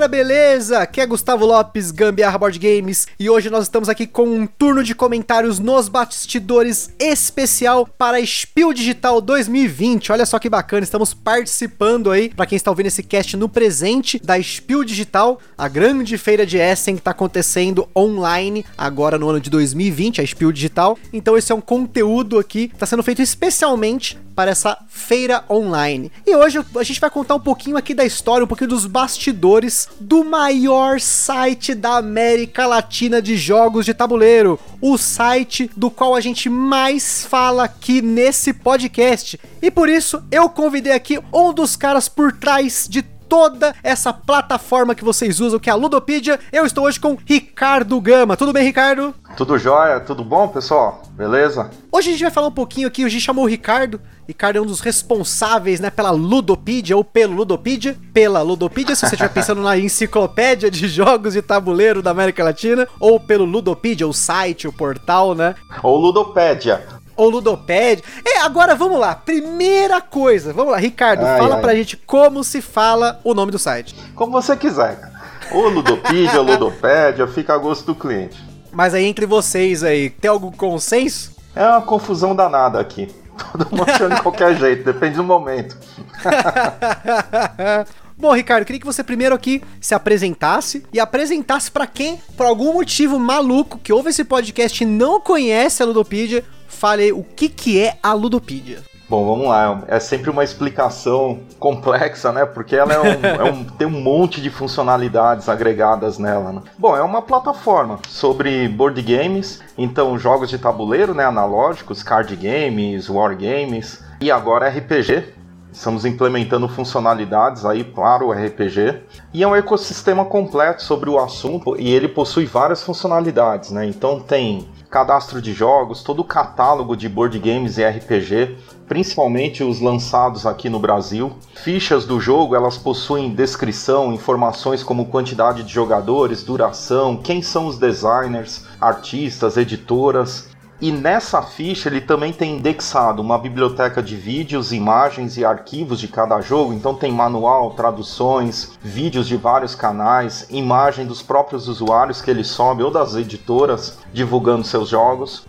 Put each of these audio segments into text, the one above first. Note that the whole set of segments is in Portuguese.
Galera, beleza? Aqui é Gustavo Lopes, Gambiarra Board Games, e hoje nós estamos aqui com um turno de comentários nos bastidores especial para a Spiel Digital 2020. Olha só que bacana, estamos participando aí, para quem está ouvindo esse cast no presente, da Spiel Digital, a grande feira de Essen que está acontecendo online agora no ano de 2020, a Spiel Digital. Então esse é um conteúdo aqui está sendo feito especialmente para essa feira online. E hoje a gente vai contar um pouquinho aqui da história, um pouquinho dos bastidores do maior site da América Latina de jogos de tabuleiro, o site do qual a gente mais fala aqui nesse podcast. E por isso eu convidei aqui um dos caras por trás de toda essa plataforma que vocês usam, que é a Ludopedia. Eu estou hoje com Ricardo Gama. Tudo bem, Ricardo? Tudo jóia, tudo bom, pessoal? Beleza? Hoje a gente vai falar um pouquinho aqui, a gente chamou o Ricardo. Ricardo é um dos responsáveis, né, pela Ludopedia ou pelo Ludopedia, pela Ludopedia, se você estiver pensando na enciclopédia de jogos de tabuleiro da América Latina, ou pelo Ludopedia, o site, o portal, né? Ou Ludopédia ou Ludopad. É, agora vamos lá. Primeira coisa, vamos lá, Ricardo, ai, fala ai. pra gente como se fala o nome do site. Como você quiser, cara. Ou Ludopedia, ou Ludopédia, fica a gosto do cliente. Mas aí entre vocês aí, tem algum consenso? É uma confusão danada aqui. Todo mundo achando de qualquer jeito, depende do momento. Bom, Ricardo, queria que você primeiro aqui se apresentasse e apresentasse para quem, por algum motivo maluco, que ouve esse podcast e não conhece a Ludopedia, fale o que, que é a Ludopedia. Bom, vamos lá. É sempre uma explicação complexa, né? Porque ela é um, é um, tem um monte de funcionalidades agregadas nela. Né? Bom, é uma plataforma sobre board games, então jogos de tabuleiro, né? Analógicos, card games, war games e agora RPG. Estamos implementando funcionalidades aí para o RPG e é um ecossistema completo sobre o assunto e ele possui várias funcionalidades, né? Então tem cadastro de jogos, todo o catálogo de board games e RPG, principalmente os lançados aqui no Brasil. Fichas do jogo, elas possuem descrição, informações como quantidade de jogadores, duração, quem são os designers, artistas, editoras, e nessa ficha ele também tem indexado uma biblioteca de vídeos, imagens e arquivos de cada jogo. Então tem manual, traduções, vídeos de vários canais, imagem dos próprios usuários que ele sobe ou das editoras divulgando seus jogos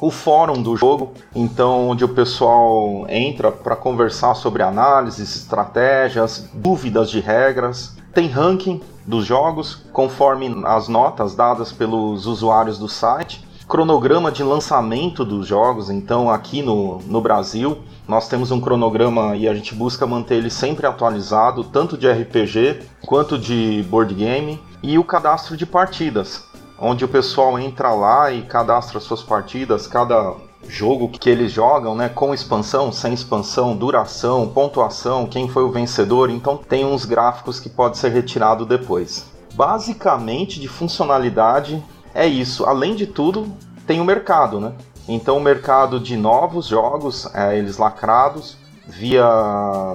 o fórum do jogo, então onde o pessoal entra para conversar sobre análises, estratégias, dúvidas de regras. Tem ranking dos jogos conforme as notas dadas pelos usuários do site cronograma de lançamento dos jogos. Então, aqui no, no Brasil, nós temos um cronograma e a gente busca manter ele sempre atualizado, tanto de RPG quanto de board game, e o cadastro de partidas, onde o pessoal entra lá e cadastra suas partidas, cada jogo que eles jogam, né, com expansão, sem expansão, duração, pontuação, quem foi o vencedor, então tem uns gráficos que pode ser retirado depois. Basicamente de funcionalidade é isso. Além de tudo, tem o mercado, né? Então o mercado de novos jogos, é, eles lacrados via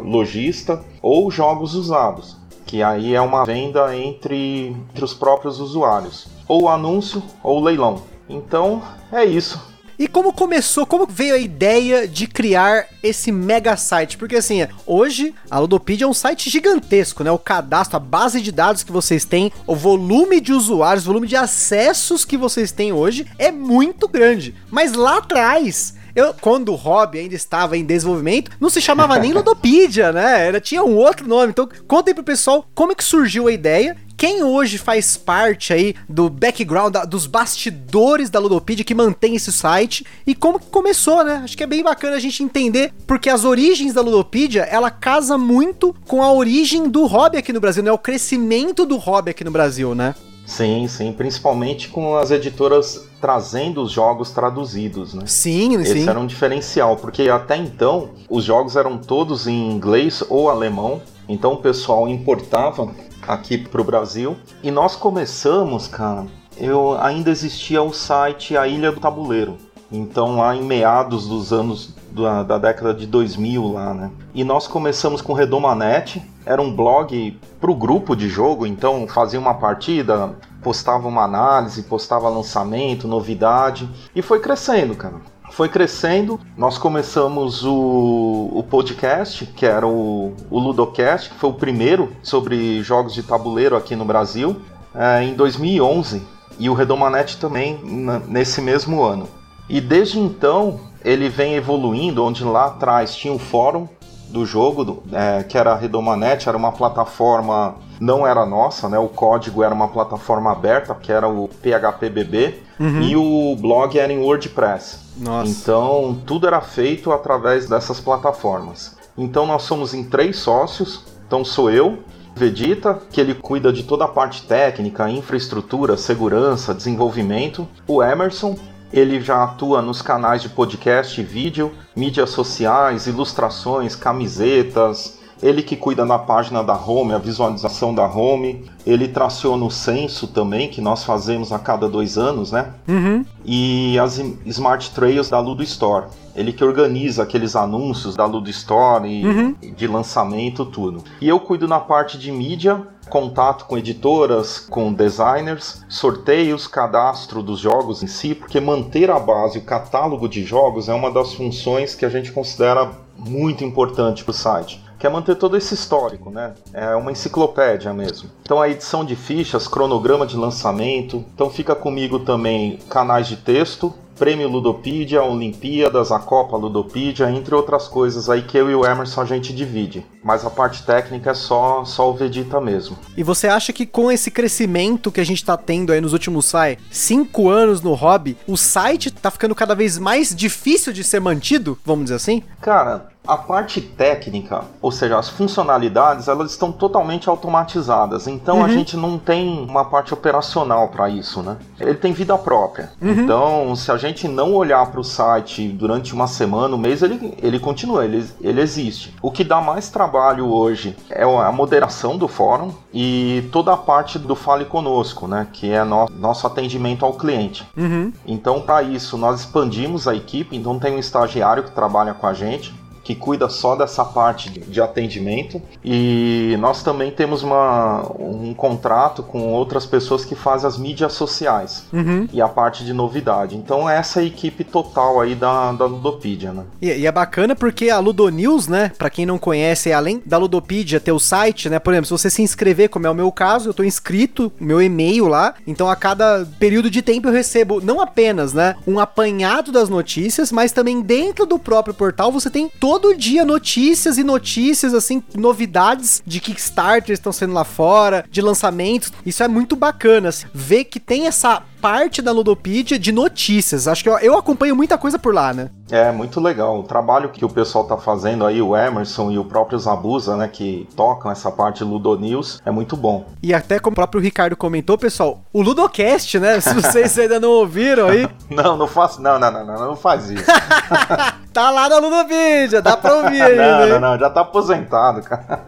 lojista ou jogos usados, que aí é uma venda entre, entre os próprios usuários, ou anúncio ou leilão. Então é isso. E como começou, como veio a ideia de criar esse mega site? Porque assim, hoje a Ludopedia é um site gigantesco, né? O cadastro, a base de dados que vocês têm, o volume de usuários, o volume de acessos que vocês têm hoje é muito grande. Mas lá atrás, eu, quando o hobby ainda estava em desenvolvimento, não se chamava nem Ludopedia, né? Era, tinha um outro nome. Então, contem pro pessoal como é que surgiu a ideia quem hoje faz parte aí do background, da, dos bastidores da Ludopedia que mantém esse site e como que começou, né? Acho que é bem bacana a gente entender, porque as origens da Ludopedia, ela casa muito com a origem do hobby aqui no Brasil, né? O crescimento do hobby aqui no Brasil, né? Sim, sim, principalmente com as editoras trazendo os jogos traduzidos, né? Sim, Esse sim. Esse era um diferencial, porque até então os jogos eram todos em inglês ou alemão, então o pessoal importava aqui pro Brasil. E nós começamos, cara, eu ainda existia o site A Ilha do Tabuleiro. Então lá em meados dos anos da, da década de 2000 lá, né? E nós começamos com Redomanet, era um blog pro grupo de jogo, então fazia uma partida, postava uma análise, postava lançamento, novidade, e foi crescendo, cara. Foi crescendo, nós começamos o, o podcast, que era o, o Ludocast, que foi o primeiro sobre jogos de tabuleiro aqui no Brasil, é, em 2011, e o Redomanete também nesse mesmo ano. E desde então ele vem evoluindo, onde lá atrás tinha o fórum do jogo, é, que era a Redomanet, era uma plataforma, não era nossa, né? O código era uma plataforma aberta, que era o PHPBB, uhum. e o blog era em WordPress. Nossa. Então, tudo era feito através dessas plataformas. Então, nós somos em três sócios. Então, sou eu, Vegeta, que ele cuida de toda a parte técnica, infraestrutura, segurança, desenvolvimento. O Emerson, ele já atua nos canais de podcast e vídeo, mídias sociais, ilustrações, camisetas. Ele que cuida da página da home, a visualização da home. Ele traciona o censo também, que nós fazemos a cada dois anos, né? Uhum. E as Smart Trails da Ludo Store. Ele que organiza aqueles anúncios da Ludo Store e uhum. de lançamento, tudo. E eu cuido na parte de mídia, contato com editoras, com designers, sorteios, cadastro dos jogos em si, porque manter a base, o catálogo de jogos é uma das funções que a gente considera muito importante para o site. Que é manter todo esse histórico, né? É uma enciclopédia mesmo. Então a edição de fichas, cronograma de lançamento. Então fica comigo também canais de texto, Prêmio Ludopedia, Olimpíadas, a Copa Ludopedia, entre outras coisas aí que eu e o Emerson a gente divide. Mas a parte técnica é só, só o Vegeta mesmo. E você acha que com esse crescimento que a gente tá tendo aí nos últimos, sai, cinco anos no hobby, o site tá ficando cada vez mais difícil de ser mantido, vamos dizer assim? Cara, a parte técnica, ou seja, as funcionalidades, elas estão totalmente automatizadas. Então uhum. a gente não tem uma parte operacional para isso, né? Ele tem vida própria. Uhum. Então, se a gente não olhar para o site durante uma semana, um mês, ele, ele continua, ele, ele existe. O que dá mais trabalho hoje é a moderação do fórum e toda a parte do Fale Conosco, né? Que é no, nosso atendimento ao cliente. Uhum. Então, para isso, nós expandimos a equipe. Então, tem um estagiário que trabalha com a gente que cuida só dessa parte de atendimento. E nós também temos uma, um contrato com outras pessoas que fazem as mídias sociais uhum. e a parte de novidade. Então essa é a equipe total aí da, da Ludopedia, né? E, e é bacana porque a Ludonews, né, para quem não conhece, além da Ludopedia ter o site, né, por exemplo, se você se inscrever, como é o meu caso, eu tô inscrito, meu e-mail lá, então a cada período de tempo eu recebo não apenas, né, um apanhado das notícias, mas também dentro do próprio portal você tem todo todo dia notícias e notícias, assim, novidades de Kickstarter estão sendo lá fora, de lançamentos. Isso é muito bacana, assim, ver que tem essa parte da Ludopedia de notícias. Acho que eu, eu, acompanho muita coisa por lá, né? É, muito legal. O trabalho que o pessoal tá fazendo aí, o Emerson e o próprio Zabuza, né, que tocam essa parte Ludo News, é muito bom. E até como o próprio Ricardo comentou, pessoal, o Ludocast, né? Se vocês ainda não ouviram aí. não, não faço. Não, não, não, não, não faz isso. tá lá na Ludopedia, dá pra ouvir aí. não, não, não, já tá aposentado, cara.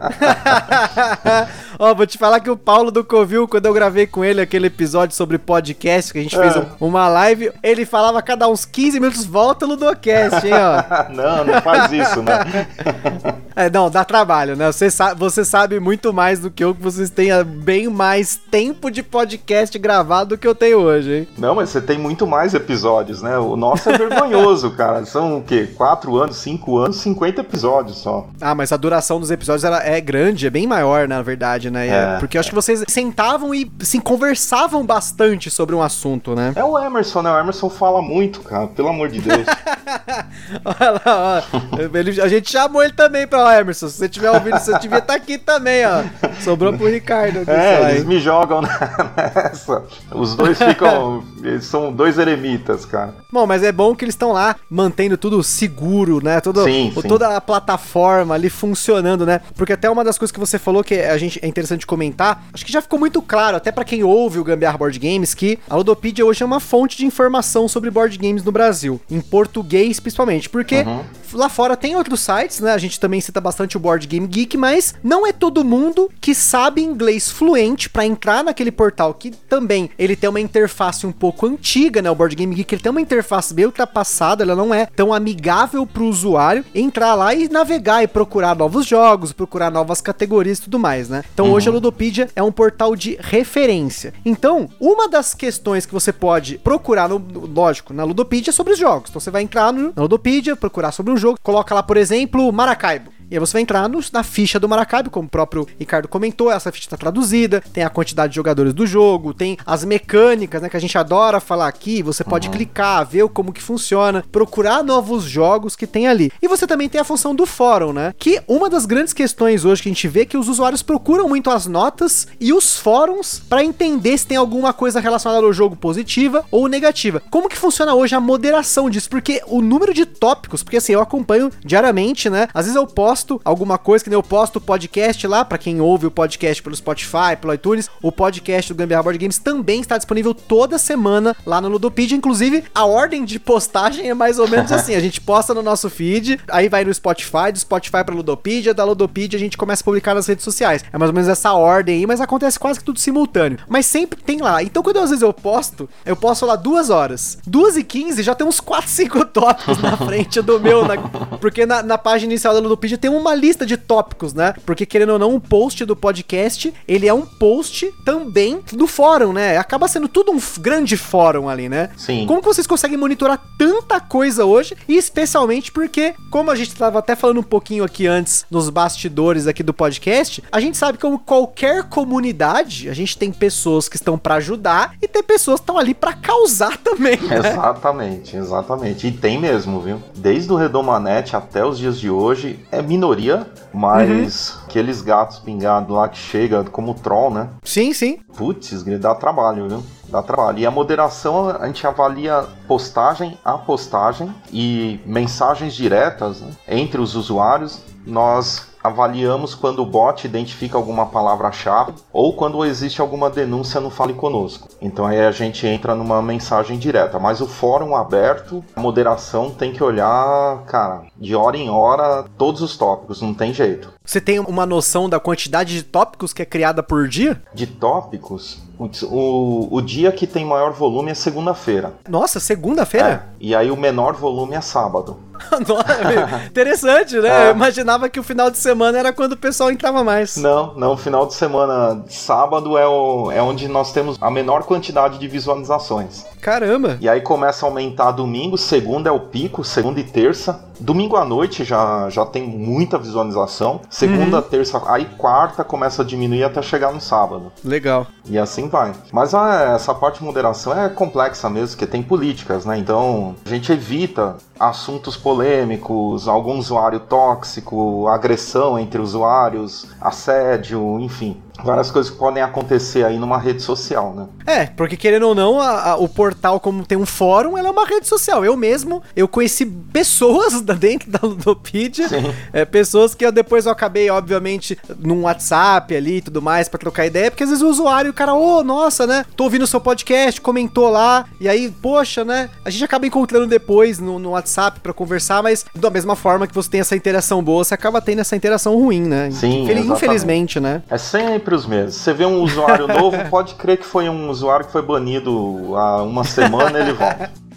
Ó, vou te falar que o Paulo do Covil, quando eu gravei com ele aquele episódio sobre podcast, que a gente é. fez um, uma live, ele falava cada uns 15 minutos, volta no Ludocast, hein, ó. não, não faz isso, né? é, não, dá trabalho, né? Você, sa você sabe muito mais do que eu, que vocês têm bem mais tempo de podcast gravado do que eu tenho hoje, hein? Não, mas você tem muito mais episódios, né? O nosso é vergonhoso, cara. São o quê? 4 anos, 5 anos, 50 episódios só. Ah, mas a duração dos episódios ela é grande, é bem maior, na verdade né? É, Porque eu acho que vocês sentavam e assim, conversavam bastante sobre um assunto, né? É o Emerson, né? O Emerson fala muito, cara, pelo amor de Deus. Olha lá, ó. Ele, a gente chamou ele também pra Emerson. Se você tiver ouvindo, você devia estar tá aqui também, ó. Sobrou pro Ricardo. Aqui, é, eles me jogam nessa. Os dois ficam. Eles são dois eremitas, cara. Bom, mas é bom que eles estão lá mantendo tudo seguro, né? Todo, sim, sim. Toda a plataforma ali funcionando, né? Porque até uma das coisas que você falou que a gente é interessante comentar, acho que já ficou muito claro, até para quem ouve o Gambiarra Board Games, que a Ludopedia hoje é uma fonte de informação sobre board games no Brasil, em português principalmente, porque uhum. lá fora tem outros sites, né? A gente também cita bastante o Board Game Geek, mas não é todo mundo que sabe inglês fluente para entrar naquele portal que também ele tem uma interface um pouco antiga, né? O Board Game Geek ele tem uma interface bem ultrapassada, ela não é tão amigável para o usuário entrar lá e navegar e procurar novos jogos, procurar novas categorias e tudo mais, né? Então uhum. hoje a Ludopedia é um portal de referência. Então, uma das questões que você pode procurar, no, lógico, na Ludopedia é sobre os jogos. Então você vai entrar no, na Ludopedia, procurar sobre um jogo, coloca lá, por exemplo, Maracaibo. E aí você vai entrar no, na ficha do Maracaibo, como o próprio Ricardo comentou, essa ficha está traduzida, tem a quantidade de jogadores do jogo, tem as mecânicas, né, que a gente adora falar aqui, você pode uhum. clicar, ver como que funciona, procurar novos jogos que tem ali. E você também tem a função do fórum, né, que uma das grandes questões hoje que a gente vê é que os usuários procuram muito as notas e os fóruns para entender se tem alguma coisa relacionada ao jogo positiva ou negativa. Como que funciona hoje a moderação disso? Porque o número de tópicos, porque assim, eu acompanho diariamente, né, às vezes eu posso posto alguma coisa, que nem eu posto o podcast lá, para quem ouve o podcast pelo Spotify, pelo iTunes, o podcast do Gambiarra Board Games também está disponível toda semana lá no Ludopedia. Inclusive, a ordem de postagem é mais ou menos assim: a gente posta no nosso feed, aí vai no Spotify, do Spotify para Ludopedia, da Ludopedia a gente começa a publicar nas redes sociais. É mais ou menos essa ordem aí, mas acontece quase que tudo simultâneo. Mas sempre tem lá. Então, quando às vezes eu posto, eu posto lá duas horas. Duas e quinze já tem uns 4, 5 tópicos na frente do meu, na... porque na, na página inicial da Ludopedia tem tem uma lista de tópicos, né? Porque querendo ou não, o post do podcast, ele é um post também do fórum, né? Acaba sendo tudo um grande fórum ali, né? Sim. Como que vocês conseguem monitorar tanta coisa hoje? E especialmente porque, como a gente estava até falando um pouquinho aqui antes nos bastidores aqui do podcast, a gente sabe que como qualquer comunidade, a gente tem pessoas que estão para ajudar e tem pessoas que estão ali para causar também. Né? Exatamente, exatamente. E tem mesmo, viu? Desde o Redomanete até os dias de hoje, é minoria, mas uhum. aqueles gatos pingados lá que chega como troll, né? Sim, sim. Putz, dá trabalho, viu? Dá trabalho. E a moderação, a gente avalia postagem a postagem e mensagens diretas né, entre os usuários. Nós avaliamos quando o bot identifica alguma palavra-chave ou quando existe alguma denúncia no Fale Conosco. Então aí a gente entra numa mensagem direta. Mas o fórum aberto, a moderação tem que olhar, cara, de hora em hora, todos os tópicos, não tem jeito. Você tem uma noção da quantidade de tópicos que é criada por dia? De tópicos? O, o dia que tem maior volume é segunda-feira. Nossa, segunda-feira? É, e aí o menor volume é sábado. Interessante, né? É. Eu imaginava que o final de semana era quando o pessoal entrava mais. Não, não. Final de semana, sábado é, o, é onde nós temos a menor quantidade de visualizações. Caramba! E aí começa a aumentar domingo, segunda é o pico, segunda e terça. Domingo à noite já, já tem muita visualização. Segunda, uhum. terça, aí quarta começa a diminuir até chegar no sábado. Legal. E assim vai. Mas ah, essa parte de moderação é complexa mesmo, porque tem políticas, né? Então a gente evita assuntos polêmicos, algum usuário tóxico, agressão entre usuários, assédio, enfim várias coisas que podem acontecer aí numa rede social, né? É, porque querendo ou não, a, a, o portal, como tem um fórum, ela é uma rede social. Eu mesmo, eu conheci pessoas dentro da Ludopedia, é, pessoas que eu, depois eu acabei, obviamente, num WhatsApp ali e tudo mais para trocar ideia, porque às vezes o usuário, o cara, ô, oh, nossa, né? Tô ouvindo o seu podcast, comentou lá, e aí, poxa, né? A gente acaba encontrando depois no, no WhatsApp para conversar, mas da mesma forma que você tem essa interação boa, você acaba tendo essa interação ruim, né? Sim, Infelizmente, né? É sempre os mesmos. Você vê um usuário novo, pode crer que foi um usuário que foi banido há uma semana, ele volta.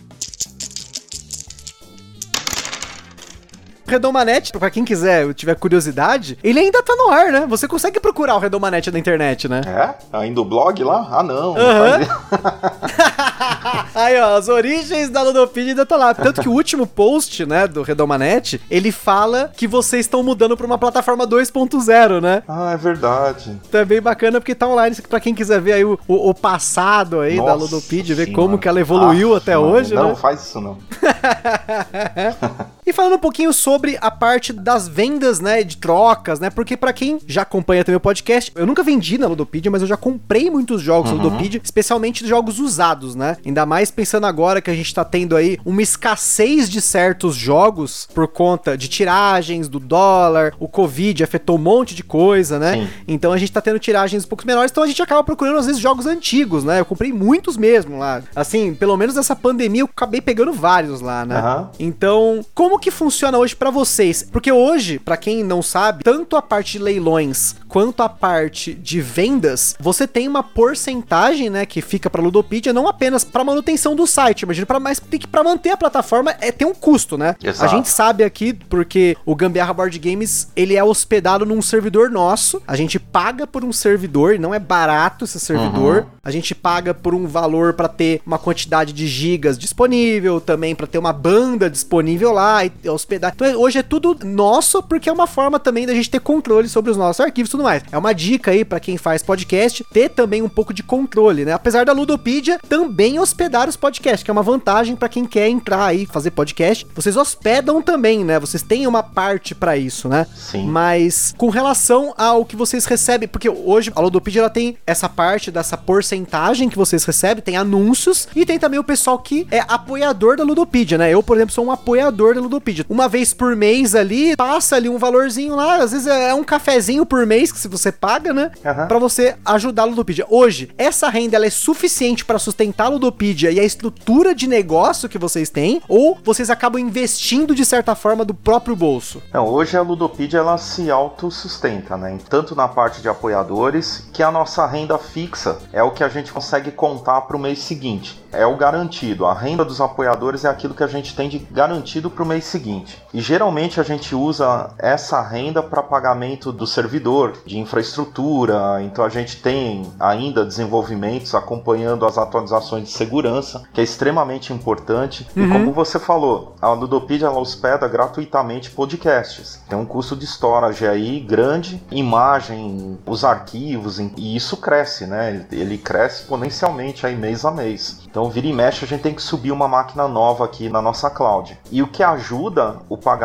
Redomanete, pra quem quiser, tiver curiosidade, ele ainda tá no ar, né? Você consegue procurar o Redomanete na internet, né? É? Ainda o blog lá? Ah, não. Uhum. Aí, ó, as origens da Ludopedia ainda tá lá. Tanto que o último post, né, do Redomanete, ele fala que vocês estão mudando pra uma plataforma 2.0, né? Ah, é verdade. Então é bem bacana porque tá online pra quem quiser ver aí o, o, o passado aí Nossa da Ludopedia, ver como que ela evoluiu ah, até mano, hoje, não, né? Não, faz isso não. e falando um pouquinho sobre a parte das vendas, né, de trocas, né? Porque para quem já acompanha também o podcast, eu nunca vendi na Ludopedia, mas eu já comprei muitos jogos uhum. na Ludopedia, especialmente jogos usados, né? Ainda mais pensando agora que a gente tá tendo aí uma escassez de certos jogos por conta de tiragens do dólar, o Covid afetou um monte de coisa, né? Sim. Então a gente tá tendo tiragens um pouco menores, então a gente acaba procurando às vezes jogos antigos, né? Eu comprei muitos mesmo lá. Assim, pelo menos nessa pandemia eu acabei pegando vários lá lá, né? Uhum. Então, como que funciona hoje para vocês? Porque hoje, para quem não sabe, tanto a parte de leilões quanto a parte de vendas, você tem uma porcentagem, né, que fica para Ludopedia não apenas para manutenção do site, imagina para mais que para manter a plataforma é tem um custo, né? Exato. A gente sabe aqui porque o Gambiarra Board Games, ele é hospedado num servidor nosso. A gente paga por um servidor, não é barato esse servidor. Uhum. A gente paga por um valor para ter uma quantidade de gigas disponível, também para ter uma banda disponível lá e hospedar. Então hoje é tudo nosso porque é uma forma também da gente ter controle sobre os nossos arquivos e tudo mais. É uma dica aí para quem faz podcast ter também um pouco de controle, né? Apesar da Ludopedia também hospedar os podcasts, que é uma vantagem para quem quer entrar aí fazer podcast. Vocês hospedam também, né? Vocês têm uma parte para isso, né? Sim. Mas com relação ao que vocês recebem, porque hoje a Ludopedia ela tem essa parte dessa porcentagem que vocês recebem, tem anúncios e tem também o pessoal que é apoiador da Ludopedia, né? Eu, por exemplo, sou um apoiador da Ludopedia. Uma vez por mês ali, passa ali um valorzinho lá, às vezes é um cafezinho por mês que se você paga, né? Uhum. Para você ajudar a Ludopedia. Hoje, essa renda ela é suficiente para sustentar a Ludopedia e a estrutura de negócio que vocês têm ou vocês acabam investindo de certa forma do próprio bolso? Não, hoje a Ludopedia ela se autossustenta, né? Tanto na parte de apoiadores, que a nossa renda fixa é o que a gente consegue contar para o mês seguinte. É o garantido. A renda dos apoiadores é aquilo que a gente tem de garantido para o mês seguinte. E geralmente a gente usa essa renda para pagamento do servidor, de infraestrutura. Então a gente tem ainda desenvolvimentos acompanhando as atualizações de segurança, que é extremamente importante. Uhum. E como você falou, a Ludopedia ela hospeda gratuitamente podcasts. Tem um custo de storage aí grande, imagem, os arquivos, e isso cresce, né? Ele cresce exponencialmente aí mês a mês. Então, vira e mexe, a gente tem que subir uma máquina nova aqui na nossa cloud. E o que ajuda o pagamento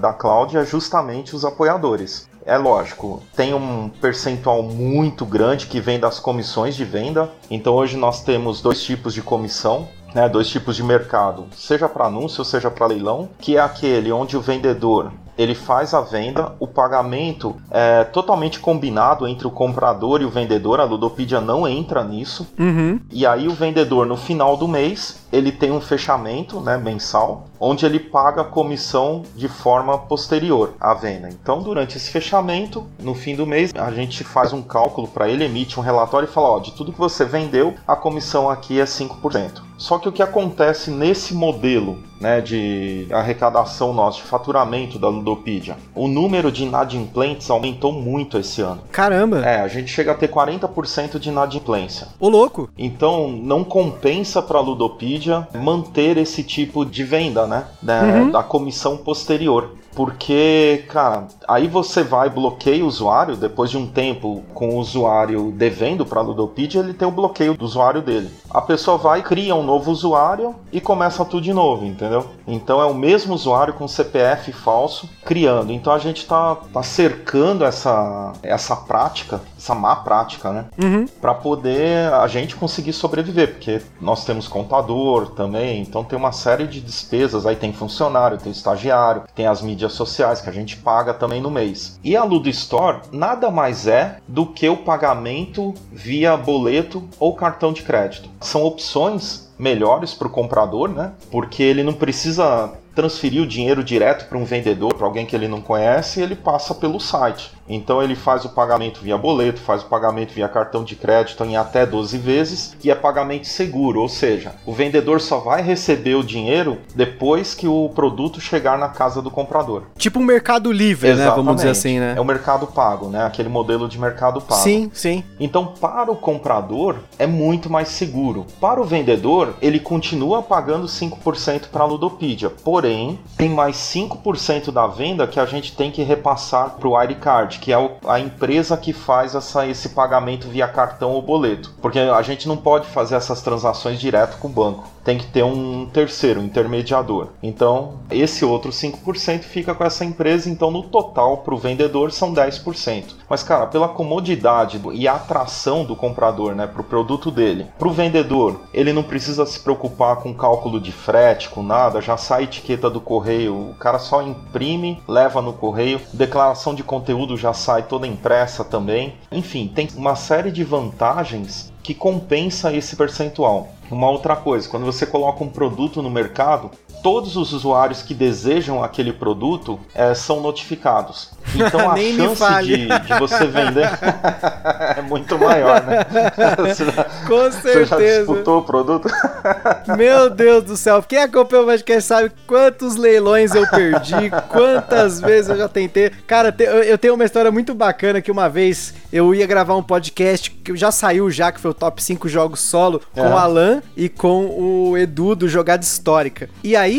da cloud é justamente os apoiadores. É lógico, tem um percentual muito grande que vem das comissões de venda. Então hoje nós temos dois tipos de comissão né, dois tipos de mercado, seja para anúncio, seja para leilão, que é aquele onde o vendedor ele faz a venda, o pagamento é totalmente combinado entre o comprador e o vendedor, a Ludopedia não entra nisso. Uhum. E aí o vendedor no final do mês ele tem um fechamento né, mensal, onde ele paga a comissão de forma posterior à venda. Então, durante esse fechamento, no fim do mês, a gente faz um cálculo para ele, emite um relatório e fala: ó, de tudo que você vendeu, a comissão aqui é 5%. Só que o que acontece nesse modelo né, de arrecadação nosso, de faturamento da Ludopedia, o número de inadimplentes aumentou muito esse ano. Caramba! É, a gente chega a ter 40% de inadimplência. Ô louco! Então não compensa para a Ludopedia manter esse tipo de venda, né? Da, uhum. da comissão posterior. Porque, cara, aí você vai bloqueia o usuário, depois de um tempo com o usuário devendo para a Ludopedia, ele tem o bloqueio do usuário dele. A pessoa vai, cria um novo usuário e começa tudo de novo, entendeu? Então é o mesmo usuário com CPF falso criando. Então a gente tá, tá cercando essa, essa prática, essa má prática, né? Uhum. Para poder a gente conseguir sobreviver, porque nós temos contador também, então tem uma série de despesas, aí tem funcionário, tem estagiário, tem as mídias sociais que a gente paga também no mês. E a Ludo Store nada mais é do que o pagamento via boleto ou cartão de crédito. São opções melhores para o comprador, né? Porque ele não precisa transferir o dinheiro direto para um vendedor, para alguém que ele não conhece, ele passa pelo site. Então ele faz o pagamento via boleto, faz o pagamento via cartão de crédito em até 12 vezes e é pagamento seguro, ou seja, o vendedor só vai receber o dinheiro depois que o produto chegar na casa do comprador. Tipo um mercado livre, Exatamente. né? Vamos dizer assim, né? É o mercado pago, né? Aquele modelo de mercado pago. Sim, sim. Então, para o comprador é muito mais seguro. Para o vendedor, ele continua pagando 5% para a Ludopedia, porém, tem mais 5% da venda que a gente tem que repassar para o Wirecard que é a empresa que faz essa, esse pagamento via cartão ou boleto. Porque a gente não pode fazer essas transações direto com o banco. Tem que ter um terceiro, um intermediador. Então, esse outro 5% fica com essa empresa. Então, no total, para o vendedor, são 10%. Mas, cara, pela comodidade e atração do comprador né, para o produto dele, para o vendedor, ele não precisa se preocupar com cálculo de frete, com nada, já sai a etiqueta do correio, o cara só imprime, leva no correio, declaração de conteúdo já sai toda impressa também. Enfim, tem uma série de vantagens que compensa esse percentual. Uma outra coisa, quando você coloca um produto no mercado, todos os usuários que desejam aquele produto é, são notificados. Então a chance de, de, você vender é muito maior, né? Com certeza. Você já disputou o produto? Meu Deus do céu. Quem acompanha o podcast sabe quantos leilões eu perdi, quantas vezes eu já tentei. Cara, eu tenho uma história muito bacana que uma vez eu ia gravar um podcast que já saiu já, que foi o top 5 jogos solo, com é. o Alan e com o Edu do Jogada Histórica. E aí,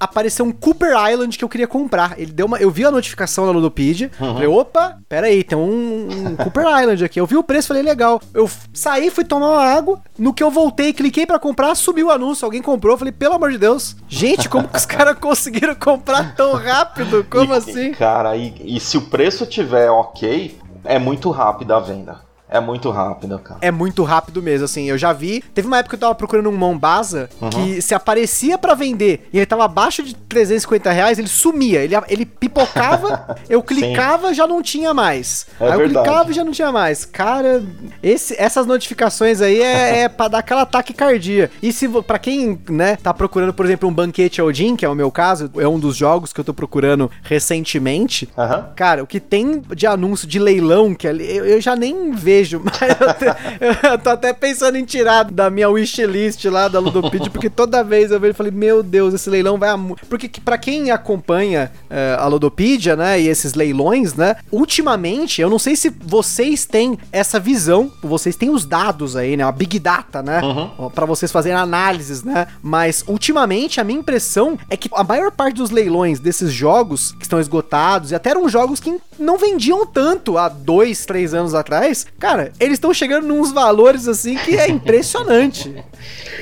apareceu um Cooper Island que eu queria comprar. Ele deu uma, eu vi a notificação na Ludopedia, uhum. falei, opa, pera aí, tem um, um Cooper Island aqui. Eu vi o preço, falei, legal. Eu saí, fui tomar uma água, no que eu voltei, cliquei para comprar, subiu o anúncio, alguém comprou, falei, pelo amor de Deus, gente, como que os caras conseguiram comprar tão rápido? Como e, assim? Cara, e, e se o preço tiver ok, é muito rápido a venda. É muito rápido, cara. É muito rápido mesmo, assim. Eu já vi. Teve uma época que eu tava procurando um Mombasa uhum. que se aparecia para vender e ele tava abaixo de 350 reais, ele sumia. Ele, ele pipocava, eu clicava, já não tinha mais. É aí verdade. eu clicava e já não tinha mais. Cara, esse, essas notificações aí é, é pra dar aquela ataque cardíaco. E se para quem, né, tá procurando, por exemplo, um banquete Odin, que é o meu caso, é um dos jogos que eu tô procurando recentemente. Uhum. Cara, o que tem de anúncio de leilão, que eu, eu já nem vejo vejo, mas eu, te, eu tô até pensando em tirar da minha wishlist lá da Ludopedia, porque toda vez eu vejo e falei, meu Deus, esse leilão vai... Porque para quem acompanha uh, a Ludopedia, né, e esses leilões, né, ultimamente, eu não sei se vocês têm essa visão, vocês têm os dados aí, né, a Big Data, né, uhum. para vocês fazerem análises, né, mas ultimamente a minha impressão é que a maior parte dos leilões desses jogos que estão esgotados, e até eram jogos que não vendiam tanto há dois, três anos atrás, Cara, eles estão chegando nos valores assim que é impressionante.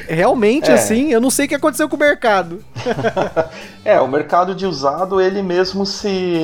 Realmente, é. assim, eu não sei o que aconteceu com o mercado. é, o mercado de usado, ele mesmo se.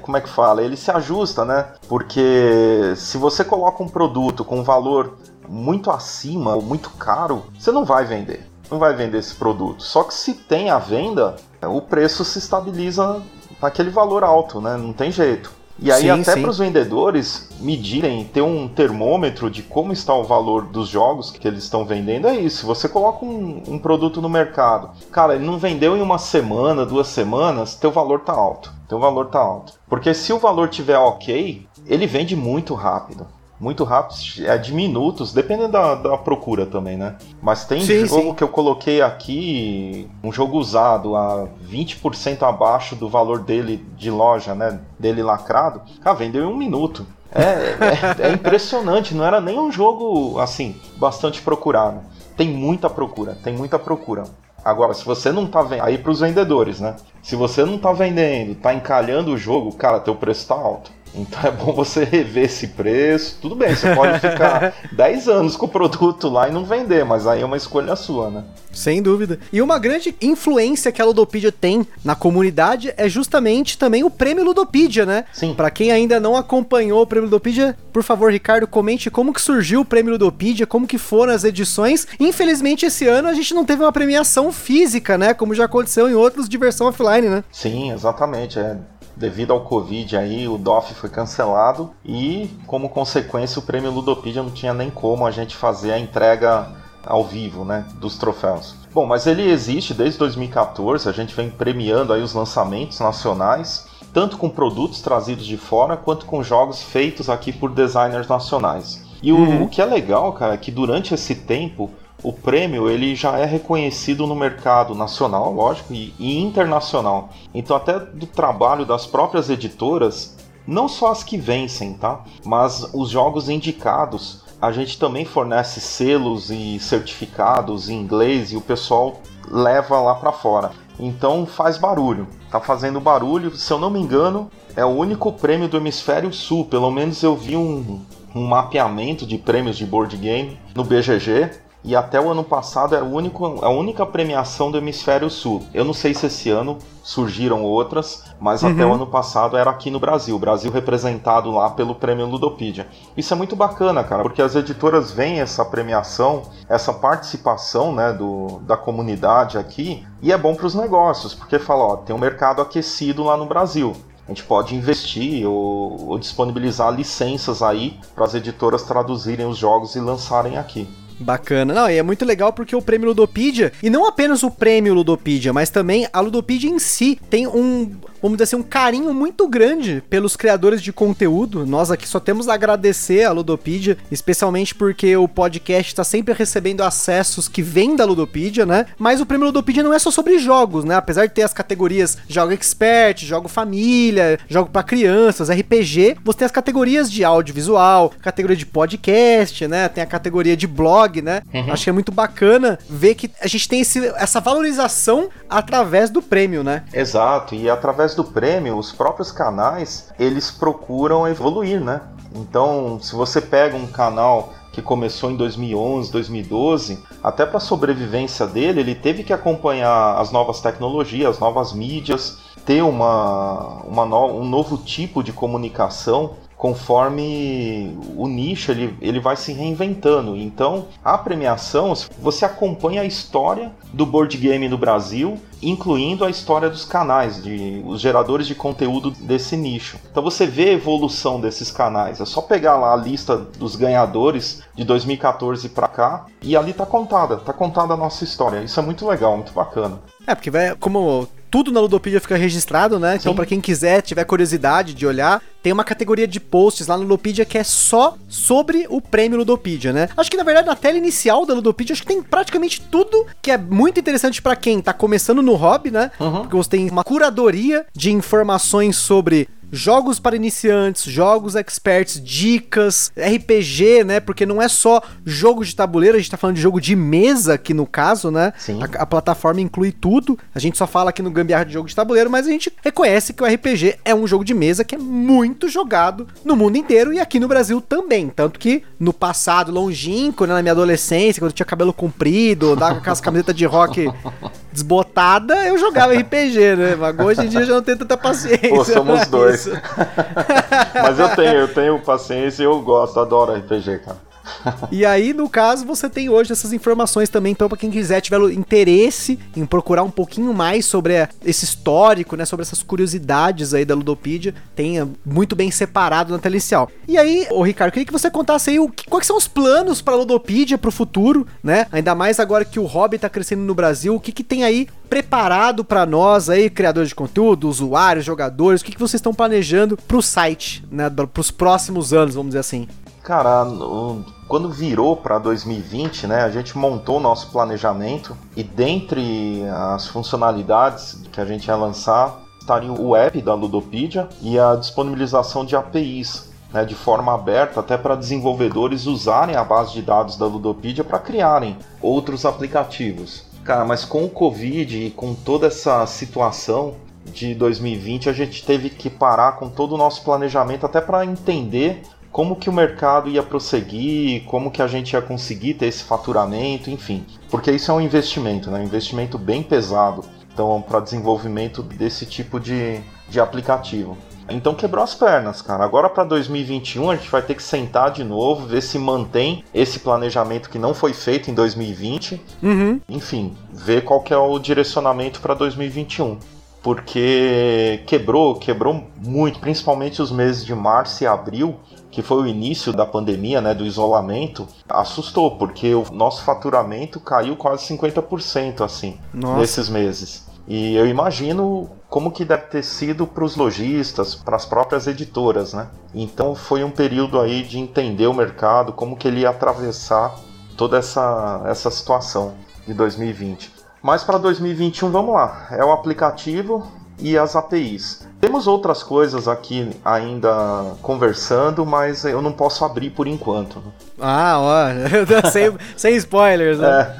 Como é que fala? Ele se ajusta, né? Porque se você coloca um produto com um valor muito acima ou muito caro, você não vai vender. Não vai vender esse produto. Só que se tem a venda, o preço se estabiliza naquele valor alto, né? Não tem jeito. E aí, sim, até para os vendedores medirem, ter um termômetro de como está o valor dos jogos que eles estão vendendo, é isso. Você coloca um, um, produto no mercado, cara, ele não vendeu em uma semana, duas semanas, teu valor tá alto. Teu valor tá alto. Porque se o valor tiver ok, ele vende muito rápido muito rápido, é de minutos, dependendo da, da procura também, né? Mas tem sim, jogo sim. que eu coloquei aqui, um jogo usado a 20% abaixo do valor dele de loja, né? Dele lacrado. Ah, vendeu em um minuto. É, é, é impressionante, não era nem um jogo, assim, bastante procurado. Tem muita procura, tem muita procura. Agora, se você não tá vendendo, aí pros vendedores, né? Se você não tá vendendo, tá encalhando o jogo, cara, teu preço tá alto. Então é bom você rever esse preço. Tudo bem, você pode ficar 10 anos com o produto lá e não vender, mas aí é uma escolha sua, né? Sem dúvida. E uma grande influência que a Ludopedia tem na comunidade é justamente também o prêmio Ludopedia, né? Sim. Para quem ainda não acompanhou o prêmio Ludopedia, por favor, Ricardo, comente como que surgiu o prêmio Ludopedia, como que foram as edições. Infelizmente, esse ano a gente não teve uma premiação física, né? Como já aconteceu em outros de versão offline, né? Sim, exatamente. É devido ao Covid aí, o DOF foi cancelado e, como consequência, o prêmio Ludopedia não tinha nem como a gente fazer a entrega ao vivo, né, dos troféus. Bom, mas ele existe desde 2014, a gente vem premiando aí os lançamentos nacionais, tanto com produtos trazidos de fora, quanto com jogos feitos aqui por designers nacionais. E uhum. o, o que é legal, cara, é que durante esse tempo o prêmio ele já é reconhecido no mercado nacional, lógico, e, e, internacional. Então até do trabalho das próprias editoras, não só as que vencem, tá? Mas os jogos indicados, a gente também fornece selos e certificados em inglês e o pessoal leva lá para fora. Então faz barulho, tá fazendo barulho. Se eu não me engano, é o único prêmio do hemisfério sul. Pelo menos eu vi um, um mapeamento de prêmios de board game no BGG e até o ano passado era único, a única premiação do Hemisfério Sul. Eu não sei se esse ano surgiram outras, mas uhum. até o ano passado era aqui no Brasil, o Brasil representado lá pelo Prêmio Ludopedia. Isso é muito bacana, cara, porque as editoras veem essa premiação, essa participação né, do, da comunidade aqui, e é bom para os negócios, porque fala, ó, tem um mercado aquecido lá no Brasil. A gente pode investir ou, ou disponibilizar licenças aí para as editoras traduzirem os jogos e lançarem aqui. Bacana. Não, e é muito legal porque o prêmio Ludopedia, e não apenas o prêmio Ludopedia, mas também a Ludopedia em si tem um, vamos dizer assim, um carinho muito grande pelos criadores de conteúdo. Nós aqui só temos a agradecer a Ludopedia, especialmente porque o podcast está sempre recebendo acessos que vêm da Ludopedia, né? Mas o prêmio Ludopedia não é só sobre jogos, né? Apesar de ter as categorias Jogo Expert, Jogo Família, Jogo para Crianças, RPG, você tem as categorias de audiovisual, categoria de podcast, né? Tem a categoria de blog, né? Uhum. Acho que é muito bacana ver que a gente tem esse, essa valorização através do prêmio, né? Exato, e através do prêmio, os próprios canais, eles procuram evoluir, né? Então, se você pega um canal que começou em 2011, 2012, até para a sobrevivência dele, ele teve que acompanhar as novas tecnologias, as novas mídias, ter uma, uma no, um novo tipo de comunicação conforme o nicho ele, ele vai se reinventando. Então, a premiação, você acompanha a história do board game no Brasil, incluindo a história dos canais, de os geradores de conteúdo desse nicho. Então você vê a evolução desses canais. É só pegar lá a lista dos ganhadores de 2014 para cá e ali tá contada, tá contada a nossa história. Isso é muito legal, muito bacana. É, porque vai, como tudo na Ludopedia fica registrado, né? Então, para quem quiser, tiver curiosidade de olhar, tem uma categoria de posts lá no Ludopedia que é só sobre o prêmio Ludopedia, né? Acho que na verdade na tela inicial da Ludopedia acho que tem praticamente tudo que é muito interessante para quem tá começando no hobby, né? Uhum. Porque você tem uma curadoria de informações sobre jogos para iniciantes, jogos experts, dicas, RPG, né? Porque não é só jogo de tabuleiro, a gente tá falando de jogo de mesa aqui no caso, né? Sim. A, a plataforma inclui tudo. A gente só fala aqui no Gambiarra de jogo de tabuleiro, mas a gente reconhece que o RPG é um jogo de mesa que é muito jogado no mundo inteiro e aqui no Brasil também. Tanto que no passado longínquo, né, na minha adolescência, quando eu tinha cabelo comprido, andava com aquelas camisetas de rock desbotada, eu jogava RPG, né? Mas hoje em dia eu já não tenho tanta paciência. Pô, somos dois. Mas eu tenho, eu tenho paciência e eu gosto, adoro RPG, cara e aí, no caso, você tem hoje essas informações também, então, para quem quiser, tiver interesse em procurar um pouquinho mais sobre esse histórico, né? Sobre essas curiosidades aí da Ludopedia, tenha muito bem separado na tela inicial. E aí, ô Ricardo, queria que você contasse aí o, quais são os planos para a Ludopedia para o futuro, né? Ainda mais agora que o hobby está crescendo no Brasil, o que, que tem aí preparado para nós aí, criadores de conteúdo, usuários, jogadores, o que, que vocês estão planejando para o site, né? Para os próximos anos, vamos dizer assim. Cara, quando virou para 2020, né, a gente montou o nosso planejamento e dentre as funcionalidades que a gente ia lançar estaria o app da Ludopedia e a disponibilização de APIs né, de forma aberta até para desenvolvedores usarem a base de dados da Ludopedia para criarem outros aplicativos. Cara, mas com o Covid e com toda essa situação de 2020, a gente teve que parar com todo o nosso planejamento até para entender como que o mercado ia prosseguir, como que a gente ia conseguir ter esse faturamento, enfim. Porque isso é um investimento, né? um investimento bem pesado então, para desenvolvimento desse tipo de, de aplicativo. Então quebrou as pernas, cara. Agora para 2021 a gente vai ter que sentar de novo, ver se mantém esse planejamento que não foi feito em 2020. Uhum. Enfim, ver qual que é o direcionamento para 2021 porque quebrou, quebrou muito, principalmente os meses de março e abril, que foi o início da pandemia, né, do isolamento, assustou, porque o nosso faturamento caiu quase 50% assim, Nossa. nesses meses. E eu imagino como que deve ter sido para os lojistas, para as próprias editoras, né? Então foi um período aí de entender o mercado, como que ele ia atravessar toda essa, essa situação de 2020. Mas para 2021, vamos lá. É o aplicativo e as APIs. Temos outras coisas aqui ainda conversando, mas eu não posso abrir por enquanto. Né? Ah, ó, sem, sem spoilers, né?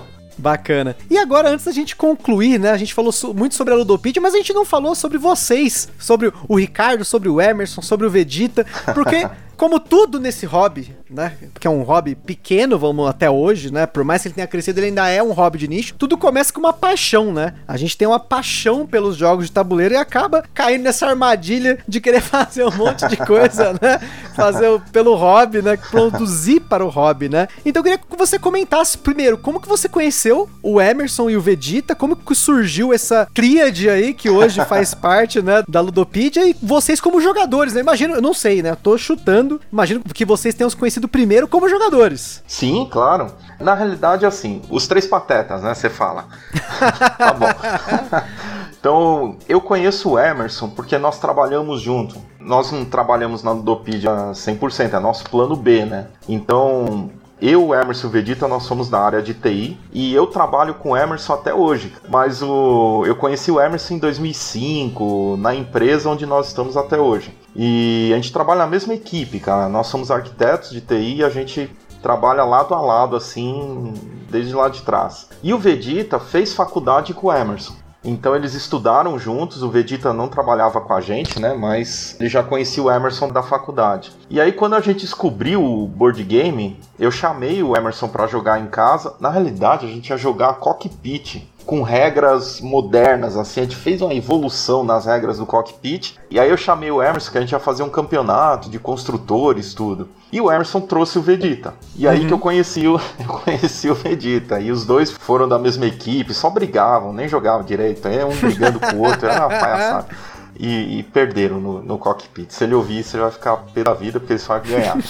É. Bacana. E agora, antes da gente concluir, né? A gente falou muito sobre a Ludopedia, mas a gente não falou sobre vocês, sobre o Ricardo, sobre o Emerson, sobre o Vegeta, porque como tudo nesse hobby, né? Que é um hobby pequeno, vamos até hoje, né? Por mais que ele tenha crescido, ele ainda é um hobby de nicho. Tudo começa com uma paixão, né? A gente tem uma paixão pelos jogos de tabuleiro e acaba caindo nessa armadilha de querer fazer um monte de coisa, né? Fazer pelo hobby, né? Produzir para o hobby, né? Então eu queria que você comentasse primeiro como que você conheceu o Emerson e o Vegeta, como que surgiu essa tríade aí que hoje faz parte, né, da Ludopedia e vocês como jogadores, né? Imagino, eu não sei, né? Eu tô chutando jogando. Imagino que vocês tenham se conhecido primeiro como jogadores. Sim, claro. Na realidade, assim, os três patetas, né? Você fala. tá bom. então, eu conheço o Emerson porque nós trabalhamos junto. Nós não trabalhamos na Ludopedia 100%, é nosso plano B, né? Então, eu, Emerson Vegeta, nós somos da área de TI e eu trabalho com o Emerson até hoje. Mas o, eu conheci o Emerson em 2005, na empresa onde nós estamos até hoje. E a gente trabalha na mesma equipe, cara. Nós somos arquitetos de TI e a gente trabalha lado a lado, assim, desde lá de trás. E o Vegeta fez faculdade com o Emerson. Então eles estudaram juntos, o Vegeta não trabalhava com a gente, né? Mas ele já conhecia o Emerson da faculdade. E aí quando a gente descobriu o board game, eu chamei o Emerson para jogar em casa. Na realidade, a gente ia jogar cockpit com regras modernas, assim, a gente fez uma evolução nas regras do cockpit. E aí eu chamei o Emerson que a gente ia fazer um campeonato de construtores, tudo. E o Emerson trouxe o Vegeta. E aí uhum. que eu conheci, o, eu conheci o Vegeta. E os dois foram da mesma equipe, só brigavam, nem jogavam direito. É um brigando com o outro, era uma palhaçada. E, e, perderam no, no, cockpit. Se ele ouvir isso, ele vai ficar pé da vida porque eles falam que ganharam.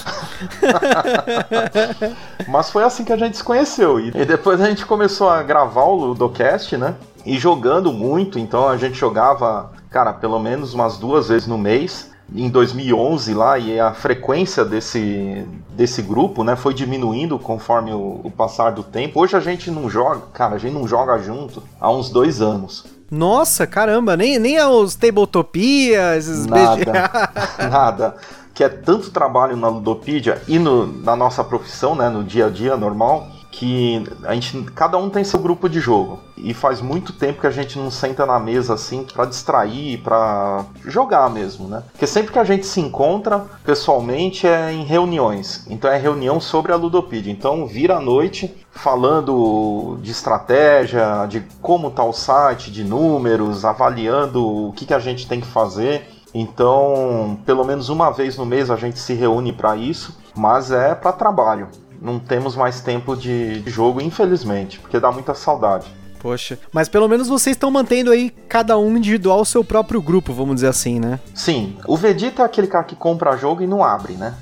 Mas foi assim que a gente se conheceu. E, e depois a gente começou a gravar o Ludocast, né? E jogando muito, então a gente jogava, cara, pelo menos umas duas vezes no mês em 2011 lá e a frequência desse, desse grupo né, foi diminuindo conforme o, o, passar do tempo. Hoje a gente não joga, cara, a gente não joga junto há uns dois anos. Nossa, caramba, nem, nem aos Tabletopia, esses Nada, nada. Que é tanto trabalho na Ludopedia e no, na nossa profissão, né, no dia a dia normal, que a gente cada um tem seu grupo de jogo e faz muito tempo que a gente não senta na mesa assim para distrair, para jogar mesmo, né? Porque sempre que a gente se encontra pessoalmente é em reuniões. Então é reunião sobre a Ludopedia. Então vira a noite falando de estratégia, de como tá o site, de números, avaliando o que, que a gente tem que fazer. Então, pelo menos uma vez no mês a gente se reúne para isso, mas é para trabalho não temos mais tempo de jogo, infelizmente, porque dá muita saudade. Poxa, mas pelo menos vocês estão mantendo aí cada um individual o seu próprio grupo, vamos dizer assim, né? Sim, o Vegeta é aquele cara que compra jogo e não abre, né?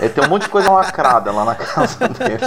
Ele tem um monte de coisa lacrada lá na casa dele.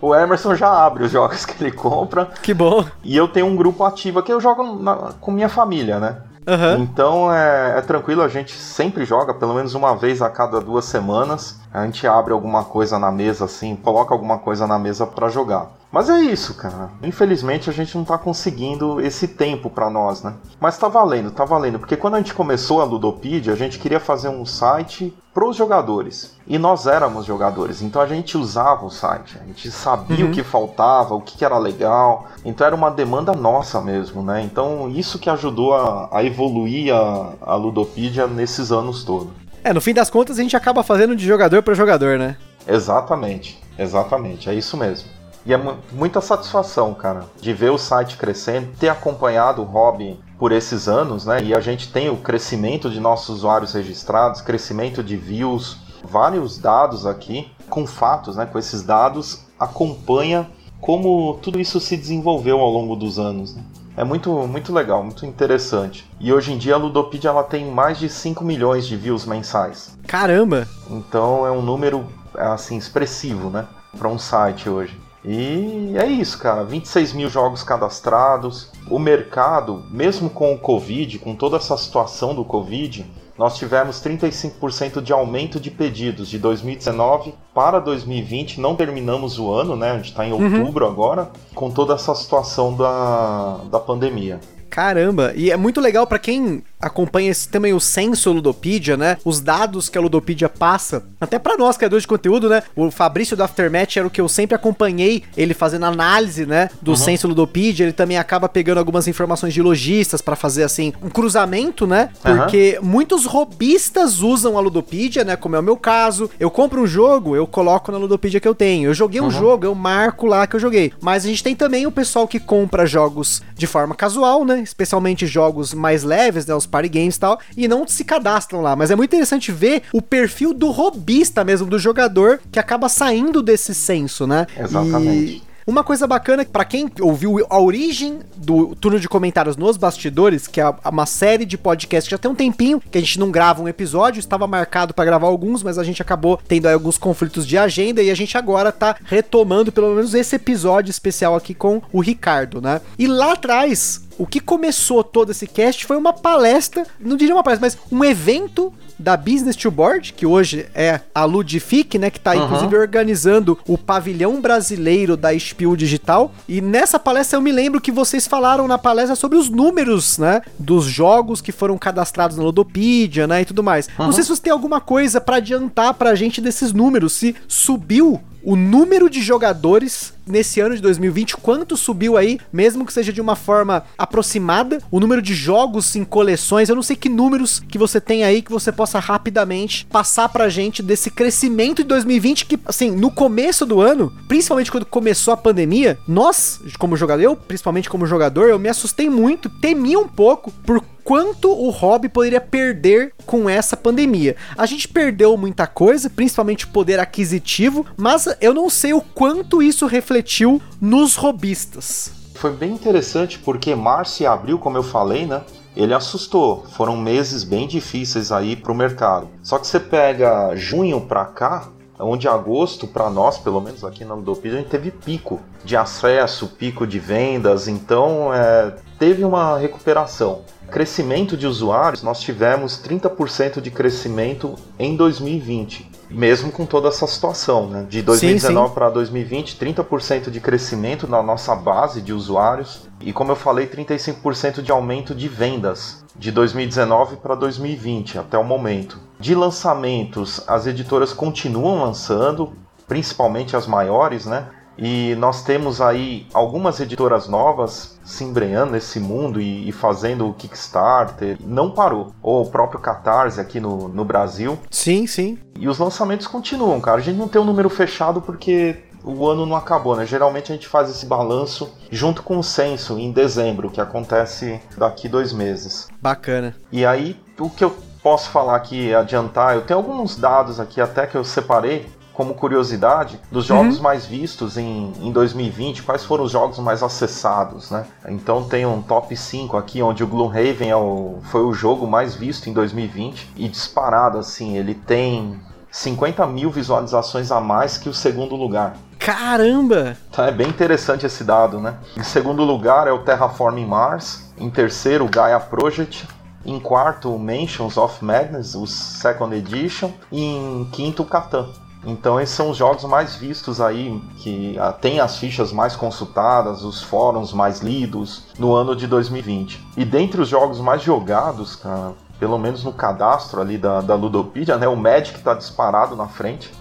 o Emerson já abre os jogos que ele compra. Que bom. E eu tenho um grupo ativo que eu jogo na, com minha família, né? Uhum. Então é, é, tranquilo, a gente sempre joga, pelo menos uma vez a cada duas semanas. A gente abre alguma coisa na mesa assim, coloca alguma coisa na mesa para jogar. Mas é isso, cara. Infelizmente a gente não tá conseguindo esse tempo para nós, né? Mas tá valendo, tá valendo, porque quando a gente começou a Ludopedia, a gente queria fazer um site para os jogadores. E nós éramos jogadores, então a gente usava o site, a gente sabia uhum. o que faltava, o que era legal. Então era uma demanda nossa mesmo, né? Então isso que ajudou a, a evoluir a, a Ludopedia nesses anos todos. É, no fim das contas a gente acaba fazendo de jogador para jogador, né? Exatamente, exatamente, é isso mesmo. E é muita satisfação, cara, de ver o site crescendo, ter acompanhado o hobby por esses anos, né? E a gente tem o crescimento de nossos usuários registrados, crescimento de views, vários dados aqui, com fatos, né? Com esses dados, acompanha como tudo isso se desenvolveu ao longo dos anos. Né? É muito, muito legal, muito interessante. E hoje em dia a Ludopedia ela tem mais de 5 milhões de views mensais. Caramba! Então é um número assim expressivo, né, para um site hoje. E é isso, cara. 26 mil jogos cadastrados. O mercado, mesmo com o Covid, com toda essa situação do Covid, nós tivemos 35% de aumento de pedidos de 2019 para 2020. Não terminamos o ano, né? A gente está em uhum. outubro uhum. agora, com toda essa situação da, da pandemia. Caramba, e é muito legal para quem acompanha também o censo Ludopedia, né? Os dados que a Ludopedia passa, até para nós criadores de conteúdo, né? O Fabrício do Aftermath era o que eu sempre acompanhei, ele fazendo análise, né, do uhum. censo Ludopedia, ele também acaba pegando algumas informações de lojistas para fazer assim um cruzamento, né? Porque uhum. muitos robistas usam a Ludopedia, né, como é o meu caso. Eu compro um jogo, eu coloco na Ludopedia que eu tenho. Eu joguei um uhum. jogo, eu marco lá que eu joguei. Mas a gente tem também o pessoal que compra jogos de forma casual, né? Especialmente jogos mais leves, né, os party games e tal, e não se cadastram lá. Mas é muito interessante ver o perfil do robista mesmo, do jogador, que acaba saindo desse senso, né? Exatamente. E Uma coisa bacana, para quem ouviu a origem do turno de comentários nos bastidores, que é uma série de podcasts que já tem um tempinho, que a gente não grava um episódio, estava marcado para gravar alguns, mas a gente acabou tendo alguns conflitos de agenda e a gente agora tá retomando pelo menos esse episódio especial aqui com o Ricardo, né? E lá atrás, o que começou todo esse cast foi uma palestra, não diria uma palestra, mas um evento da Business to Board, que hoje é a Ludific, né, que tá uhum. inclusive organizando o pavilhão brasileiro da Spiel Digital. E nessa palestra eu me lembro que vocês falaram na palestra sobre os números, né, dos jogos que foram cadastrados na Ludopedia, né, e tudo mais. Uhum. Não sei se você tem alguma coisa para adiantar pra gente desses números, se subiu o número de jogadores nesse ano de 2020, quanto subiu aí, mesmo que seja de uma forma aproximada, o número de jogos em coleções, eu não sei que números que você tem aí que você possa rapidamente passar pra gente desse crescimento de 2020 que, assim, no começo do ano, principalmente quando começou a pandemia, nós, como jogador, eu, principalmente como jogador, eu me assustei muito, temi um pouco por quanto o hobby poderia perder com essa pandemia. A gente perdeu muita coisa, principalmente poder aquisitivo, mas eu não sei o quanto isso refletiu nos robistas. Foi bem interessante porque março e abril, como eu falei, né? Ele assustou. Foram meses bem difíceis aí para o mercado. Só que você pega junho para cá, onde agosto, para nós, pelo menos aqui na Ludopedia, a gente teve pico de acesso, pico de vendas, então é, teve uma recuperação crescimento de usuários, nós tivemos 30% de crescimento em 2020, mesmo com toda essa situação, né? De 2019 para 2020, 30% de crescimento na nossa base de usuários e, como eu falei, 35% de aumento de vendas de 2019 para 2020 até o momento. De lançamentos, as editoras continuam lançando, principalmente as maiores, né? E nós temos aí algumas editoras novas se embrenhando nesse mundo e, e, fazendo o Kickstarter. Não parou. Ou o próprio Catarse aqui no, no Brasil. Sim, sim. E os lançamentos continuam, cara. A gente não tem um número fechado porque o ano não acabou, né? Geralmente a gente faz esse balanço junto com o censo em dezembro, que acontece daqui dois meses. Bacana. E aí, o que eu posso falar aqui, adiantar, eu tenho alguns dados aqui até que eu separei como curiosidade, dos jogos uhum. mais vistos em, em 2020, quais foram os jogos mais acessados, né? Então tem um top 5 aqui, onde o Gloomhaven é o, foi o jogo mais visto em 2020 e disparado, assim, ele tem 50 mil visualizações a mais que o segundo lugar. Caramba! Então é bem interessante esse dado, né? Em segundo lugar é o Terraforming Mars, em terceiro o Gaia Project, em quarto o Mansions of Madness, o Second Edition, e em quinto o Catan. Então esses são os jogos mais vistos aí, que ah, tem as fichas mais consultadas, os fóruns mais lidos no ano de 2020. E dentre os jogos mais jogados, cara, pelo menos no cadastro ali da, da Ludopedia, né? O Magic tá disparado na frente.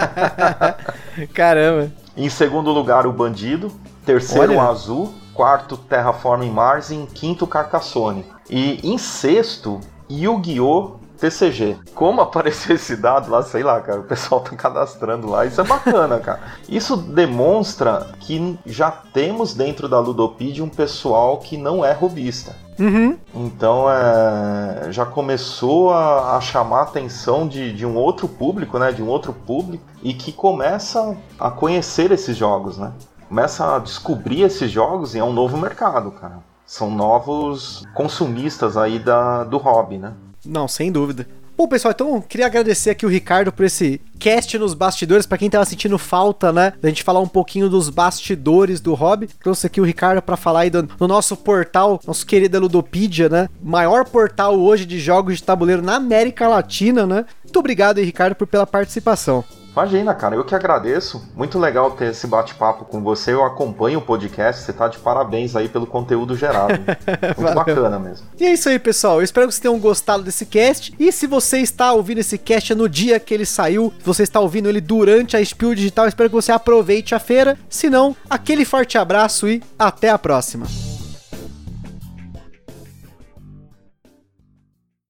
Caramba. Em segundo lugar, o Bandido. Terceiro, Olha. o Azul. Quarto, Terraforming Mars. E em quinto, Carcassonne. E em sexto, Yu-Gi-Oh! TCG. Como apareceu esse dado lá, sei lá, cara, o pessoal tá cadastrando lá, isso é bacana, cara. Isso demonstra que já temos dentro da Ludopedia um pessoal que não é robista. Uhum. Então é, já começou a, a chamar a atenção de, de um outro público, né? De um outro público e que começa a conhecer esses jogos, né? Começa a descobrir esses jogos e é um novo mercado, cara. São novos consumistas aí da, do hobby, né? Não, sem dúvida. Bom, pessoal, então queria agradecer aqui o Ricardo por esse cast nos bastidores, para quem tava sentindo falta, né, da gente falar um pouquinho dos bastidores do hobby. Trouxe aqui o Ricardo para falar aí do, do, nosso portal, nosso querido Ludopedia, né? Maior portal hoje de jogos de tabuleiro na América Latina, né? Muito obrigado aí, Ricardo, por, pela participação. Imagina, cara, eu que agradeço. Muito legal ter esse bate-papo com você. Eu acompanho o podcast, você tá de parabéns aí pelo conteúdo gerado. Muito bacana mesmo. E é isso aí, pessoal. Eu espero que vocês tenham gostado desse cast. E se você está ouvindo esse cast no dia que ele saiu, se você está ouvindo ele durante a Spiel Digital, espero que você aproveite a feira. Se não, aquele forte abraço e até a próxima.